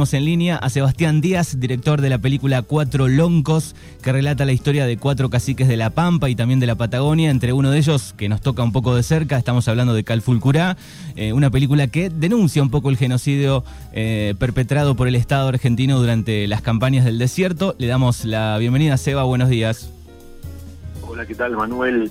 en línea a Sebastián Díaz, director de la película Cuatro Loncos, que relata la historia de cuatro caciques de La Pampa y también de la Patagonia, entre uno de ellos que nos toca un poco de cerca, estamos hablando de Calfulcurá, eh, una película que denuncia un poco el genocidio eh, perpetrado por el Estado argentino durante las campañas del desierto. Le damos la bienvenida a Seba, buenos días. Hola, ¿qué tal Manuel?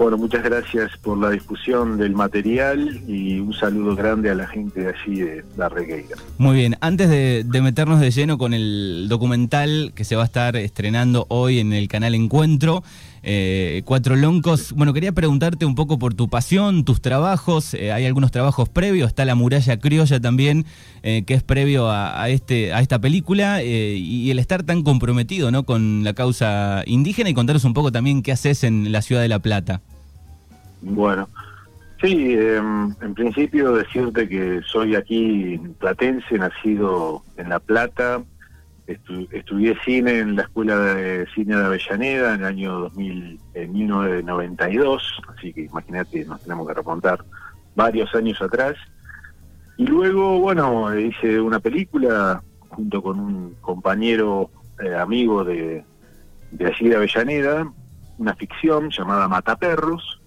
Bueno, muchas gracias por la difusión del material y un saludo grande a la gente de allí de La Regueira. Muy bien, antes de, meternos de lleno con el documental que se va a estar estrenando hoy en el canal Encuentro, eh, Cuatro Loncos, bueno, quería preguntarte un poco por tu pasión, tus trabajos, eh, hay algunos trabajos previos, está La Muralla Criolla también, eh, que es previo a, este, a esta película, y el estar tan comprometido ¿no? con la causa indígena y contaros un poco también qué haces en la ciudad de La Plata. Bueno, sí, em, en principio decirte que soy aquí platense, nacido en La Plata, estudié cine en la Escuela de Cine de Avellaneda en el año 2000, en 1992, así que imagínate, nos tenemos que remontar varios años atrás. Y luego, bueno, hice una película junto con un compañero eh, amigo de, de de Avellaneda, una ficción llamada Mataperros,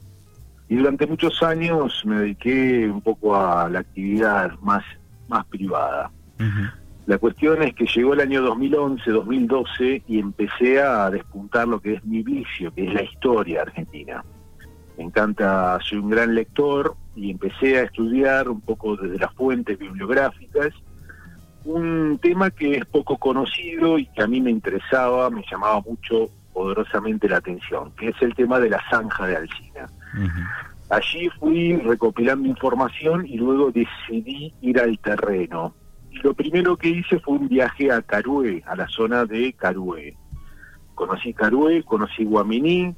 y durante muchos años me dediqué un poco a la actividad más, más privada. La cuestión es que llegó el año 2011, 2012 y empecé a despuntar lo que es mi vicio, que es la historia argentina. Me encanta, soy un gran lector y empecé a estudiar un poco desde las fuentes bibliográficas un tema que es poco conocido y que a mí me interesaba, me llamaba mucho poderosamente la atención, que es el tema de la zanja de Alcina. Allí fui recopilando información y luego decidí ir al terreno. Y lo primero que hice fue un viaje a Carué, a la zona de Carué. Conocí Carué, conocí Guaminí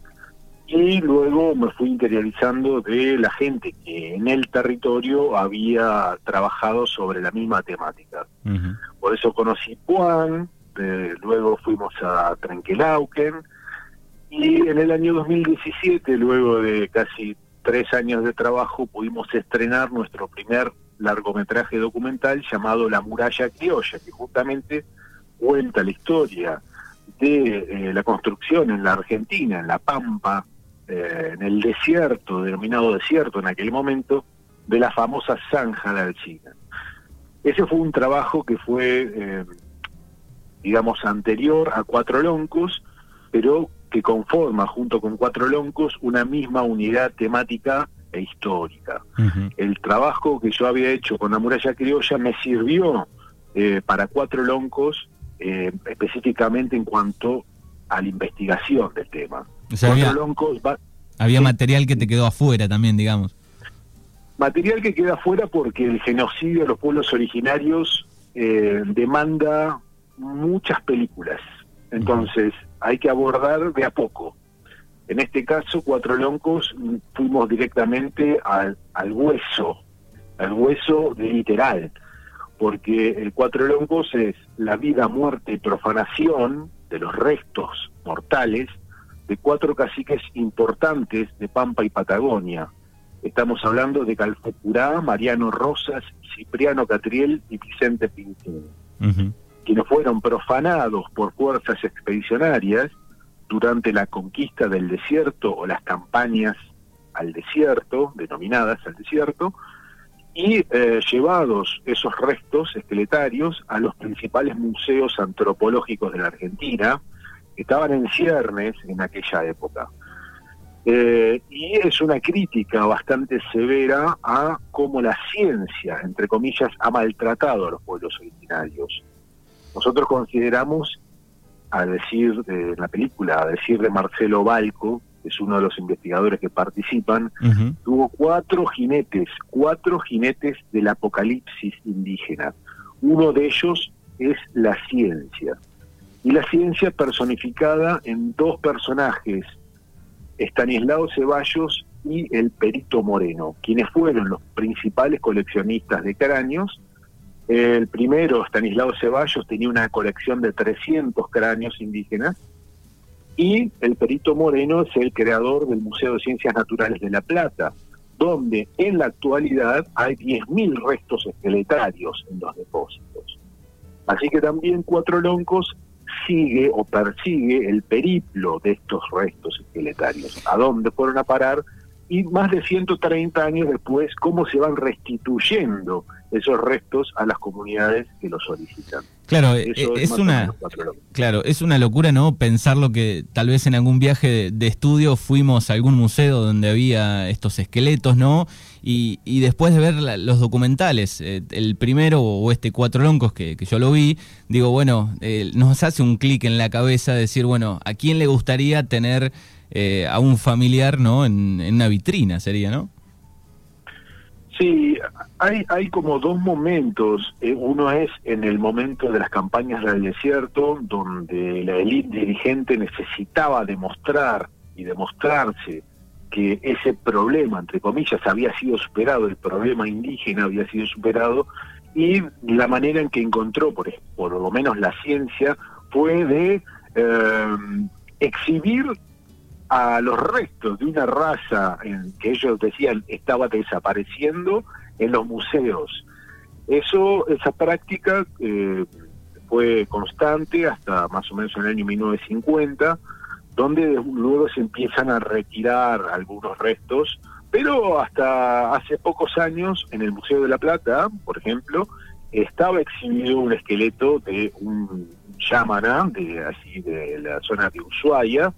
y luego me fui interiorizando de la gente que en el territorio había trabajado sobre la misma temática. Por eso conocí Puan, eh, luego fuimos a Trenquelauquen, y en el año 2017, luego de casi tres años de trabajo, pudimos estrenar nuestro primer largometraje documental llamado La muralla criolla, que justamente cuenta la historia de eh, la construcción en la Argentina, en La Pampa, eh, en el desierto, denominado desierto en aquel momento, de la famosa zanja de Alcina. Ese fue un trabajo que fue, eh, digamos, anterior a Cuatro Loncos, pero que conforma junto con Cuatro Loncos una misma unidad temática e histórica. El trabajo que yo había hecho con la muralla criolla me sirvió eh, para Cuatro Loncos eh, específicamente en cuanto a la investigación del tema. había, Loncos había material que te quedó afuera también, digamos. Material que queda afuera porque el genocidio de los pueblos originarios eh, demanda muchas películas. Entonces, hay que abordar de a poco. En este caso, Cuatro Loncos fuimos directamente al, al hueso, al hueso literal, porque el Cuatro Loncos es la vida, muerte y profanación de los restos mortales de cuatro caciques importantes de Pampa y Patagonia. Estamos hablando de Calfocurá, Mariano Rosas, Cipriano Catriel y Vicente Pintín quienes fueron profanados por fuerzas expedicionarias durante la conquista del desierto o las campañas al desierto, denominadas al desierto, y eh, llevados esos restos esqueletarios a los principales museos antropológicos de la Argentina, que estaban en ciernes en aquella época. Eh, y es una crítica bastante severa a cómo la ciencia, entre comillas, ha maltratado a los pueblos originarios. Nosotros consideramos, a decir de la película, a decir de Marcelo Balco, que es uno de los investigadores que participan, tuvo cuatro jinetes, cuatro jinetes del apocalipsis indígena. Uno de ellos es la ciencia. Y la ciencia personificada en dos personajes, Estanislao Ceballos y el Perito Moreno, quienes fueron los principales coleccionistas de cráneos el primero, Stanislao Ceballos, tenía una colección de 300 cráneos indígenas. Y el perito Moreno es el creador del Museo de Ciencias Naturales de La Plata, donde en la actualidad hay 10.000 restos esqueletarios en los depósitos. Así que también Cuatro Loncos sigue o persigue el periplo de estos restos esqueletarios, a dónde fueron a parar y más de 130 años después cómo se van restituyendo esos restos a las comunidades que los solicitan. Claro, eh, es, una claro, es una locura no pensar lo que tal vez en algún viaje de, estudio fuimos a algún museo donde había estos esqueletos, ¿no? Y, y después de ver los documentales, eh, el primero o este Cuatro Loncos que, yo lo vi, digo, bueno, eh, nos hace un clic en la cabeza decir, bueno, ¿a quién le gustaría tener a un familiar, ¿no? En, en una vitrina sería, ¿no? Sí, hay, hay como dos momentos. Eh, uno es en el momento de las campañas del desierto, donde la élite dirigente necesitaba demostrar y demostrarse que ese problema, entre comillas, había sido superado, el problema indígena había sido superado, y la manera en que encontró, por, por lo menos la ciencia, fue de eh, exhibir a los restos de una raza en que ellos decían estaba desapareciendo en los museos. Eso, esa práctica eh, fue constante hasta más o menos en el año 1950, donde luego se empiezan a retirar algunos restos, pero hasta hace pocos años en el Museo de la Plata, por ejemplo, estaba exhibido un esqueleto de un Yamana, de así de la zona de Ushuaia,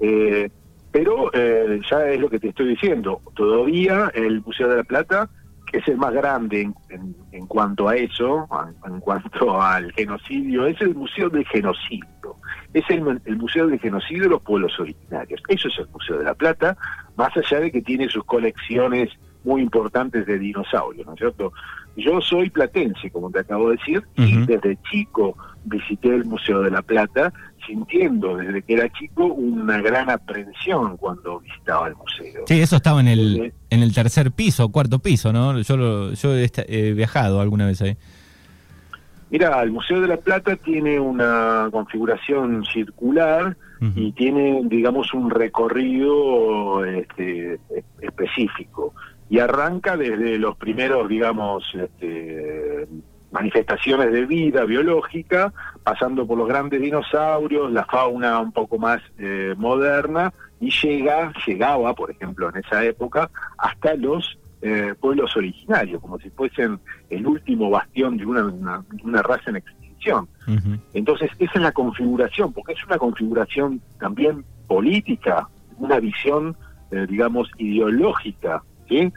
eh, pero eh, ya es lo que te estoy diciendo, todavía el Museo de la Plata, que es el más grande en, cuanto a eso, en, cuanto al genocidio, es el Museo del Genocidio, es el, el Museo del Genocidio de los pueblos originarios, eso es el Museo de la Plata, más allá de que tiene sus colecciones muy importantes de dinosaurios, ¿no es cierto? Yo soy platense, como te acabo de decir, y desde chico visité el Museo de la Plata, sintiendo desde que era chico una gran aprensión cuando visitaba el museo. Sí, eso estaba en el, en el tercer piso, cuarto piso, ¿no? Yo, yo he, viajado alguna vez ahí. Mira, el Museo de la Plata tiene una configuración circular y tiene, digamos, un recorrido este, específico y arranca desde los primeros, digamos, este, manifestaciones de vida biológica, pasando por los grandes dinosaurios, la fauna un poco más eh, moderna, y llega, llegaba, por ejemplo, en esa época, hasta los eh, pueblos originarios, como si fuesen el último bastión de una, una, raza en extinción. Entonces, esa es la configuración, porque es una configuración también política, una visión, eh, digamos, ideológica ¿sí?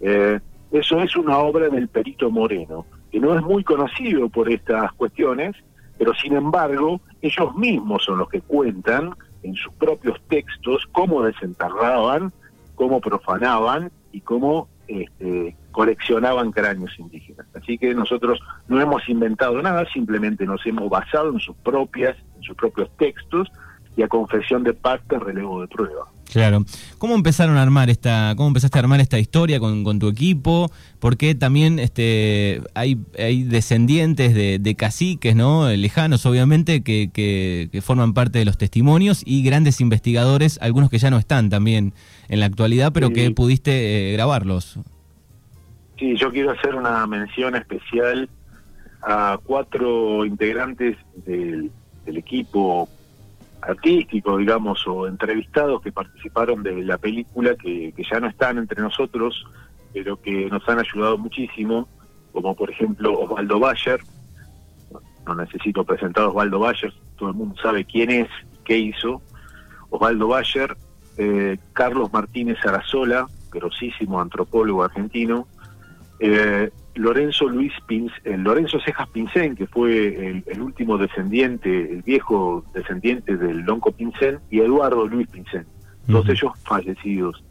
Eh, eso es una obra del Perito Moreno, que no es muy conocido por estas cuestiones, pero sin embargo ellos mismos son los que cuentan en sus propios textos cómo desenterraban, cómo profanaban y cómo este, coleccionaban cráneos indígenas. Así que nosotros no hemos inventado nada, simplemente nos hemos basado en sus propias, en sus propios textos y a confesión de parte relevo de prueba. Claro. ¿Cómo empezaron a armar esta, cómo empezaste a armar esta historia con, con tu equipo? Porque también este, hay, hay descendientes de, de caciques, ¿no? Lejanos, obviamente, que, que, forman parte de los testimonios y grandes investigadores, algunos que ya no están también en la actualidad, pero que pudiste eh, grabarlos. Sí, yo quiero hacer una mención especial a cuatro integrantes del, del equipo artísticos, digamos, o entrevistados que participaron de la película, que, ya no están entre nosotros, pero que nos han ayudado muchísimo, como por ejemplo Osvaldo Bayer, no necesito presentar a Osvaldo Bayer, todo el mundo sabe quién es, qué hizo, Osvaldo Bayer, eh, Carlos Martínez Arazola, grosísimo antropólogo argentino, eh, Lorenzo Luis eh, Lorenzo Cejas Pincén, que fue el, último descendiente, el viejo descendiente del Lonco Pincén, y Eduardo Luis Pincén, todos ellos fallecidos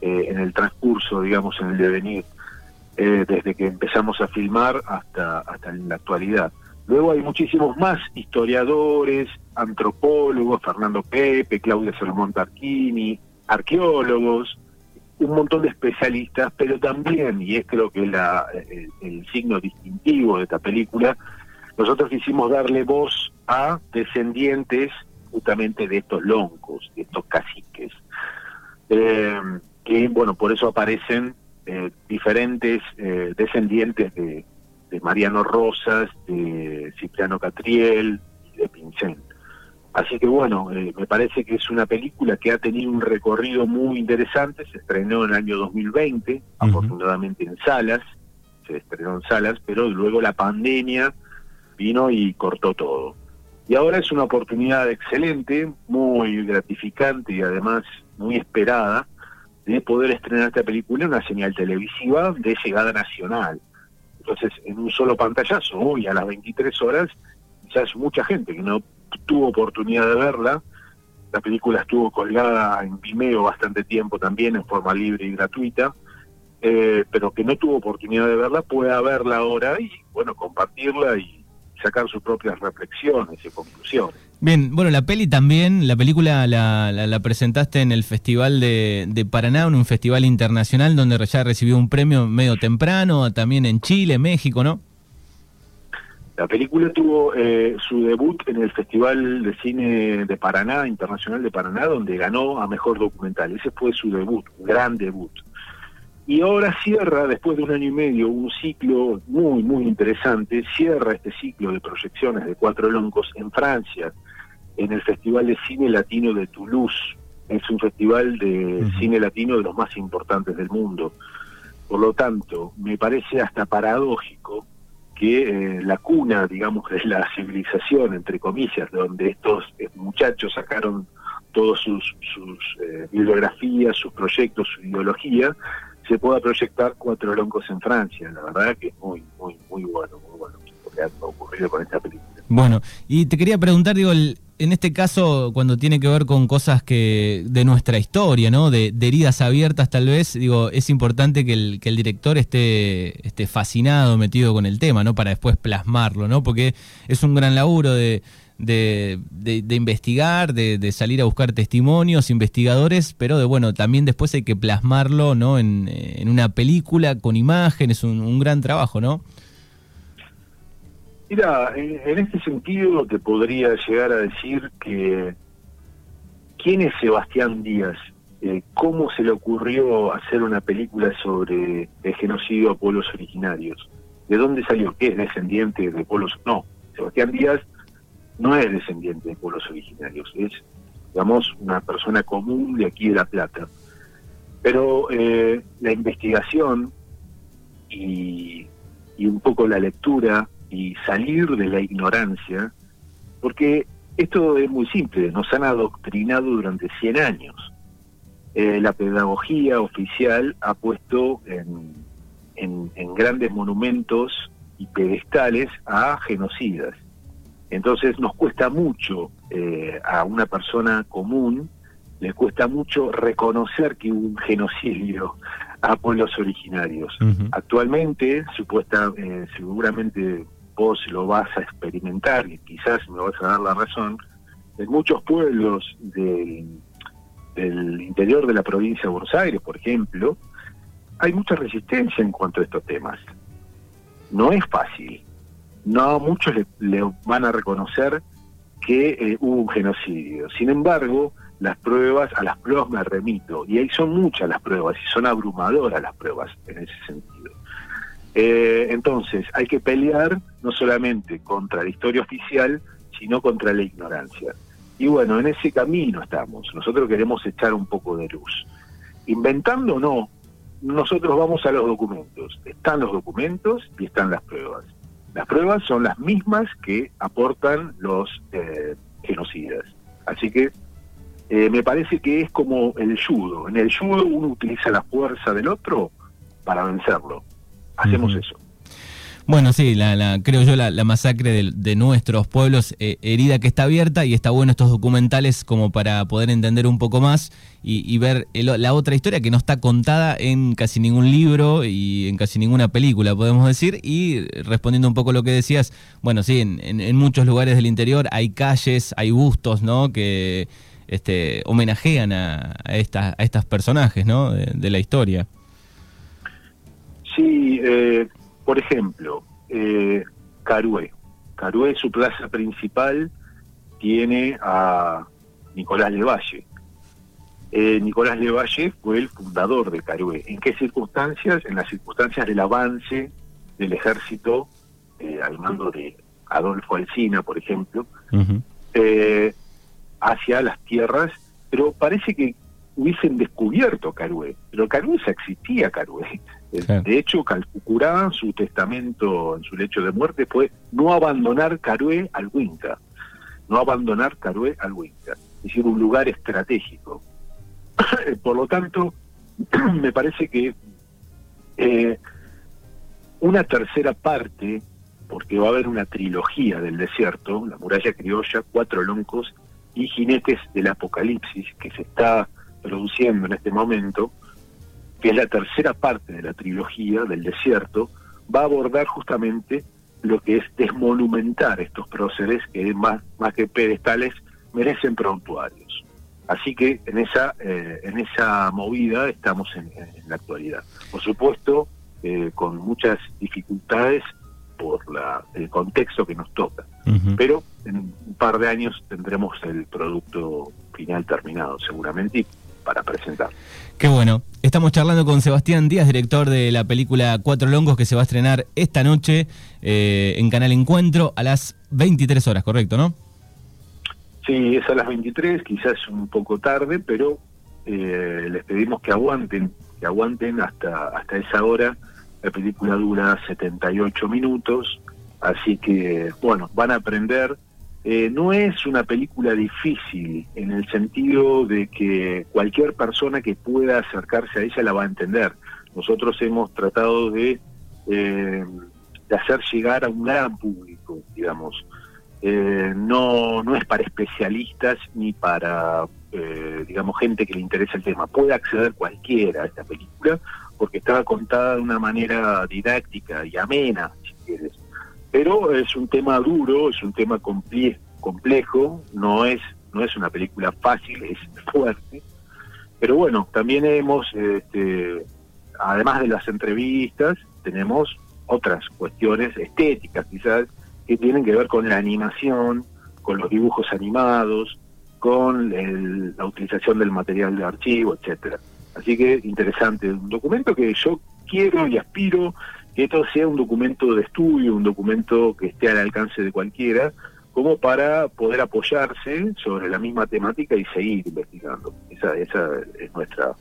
eh, en el transcurso, digamos, en el devenir, eh, desde que empezamos a filmar hasta, hasta en la actualidad. Luego hay muchísimos más historiadores, antropólogos, Fernando Pepe, Claudia Salomón Tarquini, arqueólogos, un montón de especialistas, pero también, y es creo que la, el, signo distintivo de esta película, nosotros quisimos darle voz a descendientes justamente de estos loncos, de estos caciques, eh, que bueno, por eso aparecen eh, diferentes eh, descendientes de, de Mariano Rosas, de Cipriano Catriel y de Pincel. Así que bueno, eh, me parece que es una película que ha tenido un recorrido muy interesante, se estrenó en el año 2020, afortunadamente en salas, se estrenó en salas, pero luego la pandemia vino y cortó todo. Y ahora es una oportunidad excelente, muy gratificante y además muy esperada de poder estrenar esta película en una señal televisiva de llegada nacional. Entonces, en un solo pantallazo, hoy a las 23 horas, es mucha gente que no tuvo oportunidad de verla. La película estuvo colgada en Vimeo bastante tiempo también, en forma libre y gratuita, eh, pero que no tuvo oportunidad de verla, pueda verla ahora y, bueno, compartirla y sacar sus propias reflexiones y conclusiones. Bien, bueno, la peli también, la película la, presentaste en el Festival de, de, Paraná, en un festival internacional donde ya recibió un premio medio temprano, también en Chile, México, ¿no? La película tuvo eh, su debut en el Festival de Cine de Paraná, Internacional de Paraná, donde ganó a Mejor Documental. Ese fue su debut, un gran debut. Y ahora cierra, después de un año y medio, un ciclo muy, muy interesante, cierra este ciclo de proyecciones de Cuatro Loncos en Francia, en el Festival de Cine Latino de Toulouse. Es un festival de cine latino de los más importantes del mundo. Por lo tanto, me parece hasta paradójico que eh, la cuna, digamos, de la civilización, entre comillas, donde estos muchachos sacaron todas sus, sus eh, bibliografías, sus proyectos, su ideología, se pueda proyectar cuatro loncos en Francia. La verdad que es muy, muy, muy bueno, muy bueno con esta película. Bueno, y te quería preguntar, digo, el, en este caso, cuando tiene que ver con cosas que de nuestra historia, ¿no? De, heridas abiertas, tal vez, digo, es importante que el, que el director esté, esté fascinado, metido con el tema, ¿no? Para después plasmarlo, ¿no? Porque es un gran laburo de, de, de, investigar, de, salir a buscar testimonios, investigadores, pero de bueno, también después hay que plasmarlo, ¿no? En, en una película con imágenes, un, un gran trabajo, ¿no? Mira, en, este sentido te podría llegar a decir que quién es Sebastián Díaz, eh, cómo se le ocurrió hacer una película sobre el genocidio a pueblos originarios, de dónde salió, qué es descendiente de pueblos, no, Sebastián Díaz no es descendiente de pueblos originarios, es, digamos, una persona común de aquí de La Plata. Pero eh, la investigación y, y un poco la lectura y salir de la ignorancia, porque esto es muy simple, nos han adoctrinado durante 100 años. Eh, la pedagogía oficial ha puesto en, en, grandes monumentos y pedestales a genocidas. Entonces nos cuesta mucho eh, a una persona común, le cuesta mucho reconocer que hubo un genocidio a pueblos originarios. Actualmente, supuesta, eh, seguramente vos lo vas a experimentar y quizás me vas a dar la razón, en muchos pueblos del, interior de la provincia de Buenos Aires, por ejemplo, hay mucha resistencia en cuanto a estos temas. No es fácil. No muchos le, van a reconocer que eh, hubo un genocidio. Sin embargo, las pruebas, a las pruebas me remito, y ahí son muchas las pruebas, y son abrumadoras las pruebas en ese sentido. Eh, entonces, hay que pelear no solamente contra la historia oficial, sino contra la ignorancia. Y bueno, en ese camino estamos. Nosotros queremos echar un poco de luz. Inventando no, nosotros vamos a los documentos. Están los documentos y están las pruebas. Las pruebas son las mismas que aportan los eh, genocidas. Así que eh, me parece que es como el judo. En el judo uno utiliza la fuerza del otro para vencerlo hacemos eso. Bueno, sí, la, creo yo la, masacre de, nuestros pueblos, eh, herida que está abierta y está bueno estos documentales como para poder entender un poco más y, ver la otra historia que no está contada en casi ningún libro y en casi ninguna película, podemos decir. Y respondiendo un poco a lo que decías, bueno, sí, en, muchos lugares del interior hay calles, hay bustos, ¿no? Que este, homenajean a, a, a estas personajes, ¿no? de la historia. Sí, eh, por ejemplo, eh, Carué. Carué, su plaza principal, tiene a Nicolás Levalle. Eh, Nicolás Levalle fue el fundador de Carué. ¿En qué circunstancias? En las circunstancias del avance del ejército eh, al mando de Adolfo Alsina, por ejemplo, hacia las tierras, pero parece que hubiesen descubierto Carué, pero Carué ya existía Carué. De hecho, Calcucurá, su testamento en su lecho de muerte fue no abandonar Carué al Huinca, no abandonar Carué al Huinca, es decir, un lugar estratégico. Por lo tanto, me parece que eh, una tercera parte, porque va a haber una trilogía del desierto, la muralla criolla, cuatro loncos y jinetes del apocalipsis, que se está produciendo en este momento, que es la tercera parte de la trilogía del desierto, va a abordar justamente lo que es desmonumentar estos próceres que más, más que pedestales merecen prontuarios. Así que en esa, eh, en esa movida estamos en, la actualidad. Por supuesto, eh, con muchas dificultades por la, el contexto que nos toca. Pero en un par de años tendremos el producto final terminado, seguramente, para presentar. Qué bueno. Estamos charlando con Sebastián Díaz, director de la película Cuatro Longos, que se va a estrenar esta noche eh, en Canal Encuentro a las 23 horas, ¿correcto, no? Sí, es a las 23, quizás un poco tarde, pero eh, les pedimos que aguanten, que aguanten hasta, hasta esa hora. La película dura 78 minutos, así que, bueno, van a aprender eh, no es una película difícil en el sentido de que cualquier persona que pueda acercarse a ella la va a entender. Nosotros hemos tratado de, eh, de hacer llegar a un gran público, digamos. Eh, no, no es para especialistas ni para, digamos, gente que le interesa el tema. Puede acceder cualquiera a esta película porque estaba contada de una manera didáctica y amena, si quieres pero es un tema duro, es un tema complejo, no es, no es una película fácil, es fuerte, pero bueno, también hemos, este, además de las entrevistas, tenemos otras cuestiones estéticas quizás que tienen que ver con la animación, con los dibujos animados, con la utilización del material de archivo, etcétera. Así que interesante, un documento que yo quiero y aspiro que esto sea un documento de estudio, un documento que esté al alcance de cualquiera, como para poder apoyarse sobre la misma temática y seguir investigando. Esa, esa es nuestra,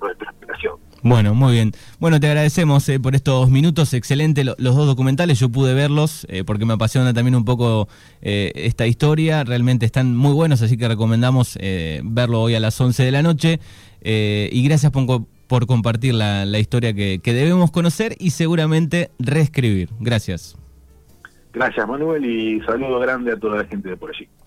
nuestra aspiración. Bueno, muy bien. Bueno, te agradecemos eh, por estos minutos. Excelente los dos documentales. Yo pude verlos eh, porque me apasiona también un poco eh, esta historia. Realmente están muy buenos, así que recomendamos verlo hoy a las 11 de la noche. y gracias por, por compartir la, historia que, que debemos conocer y seguramente reescribir. Gracias. Gracias Manuel y saludo grande a toda la gente de por allí.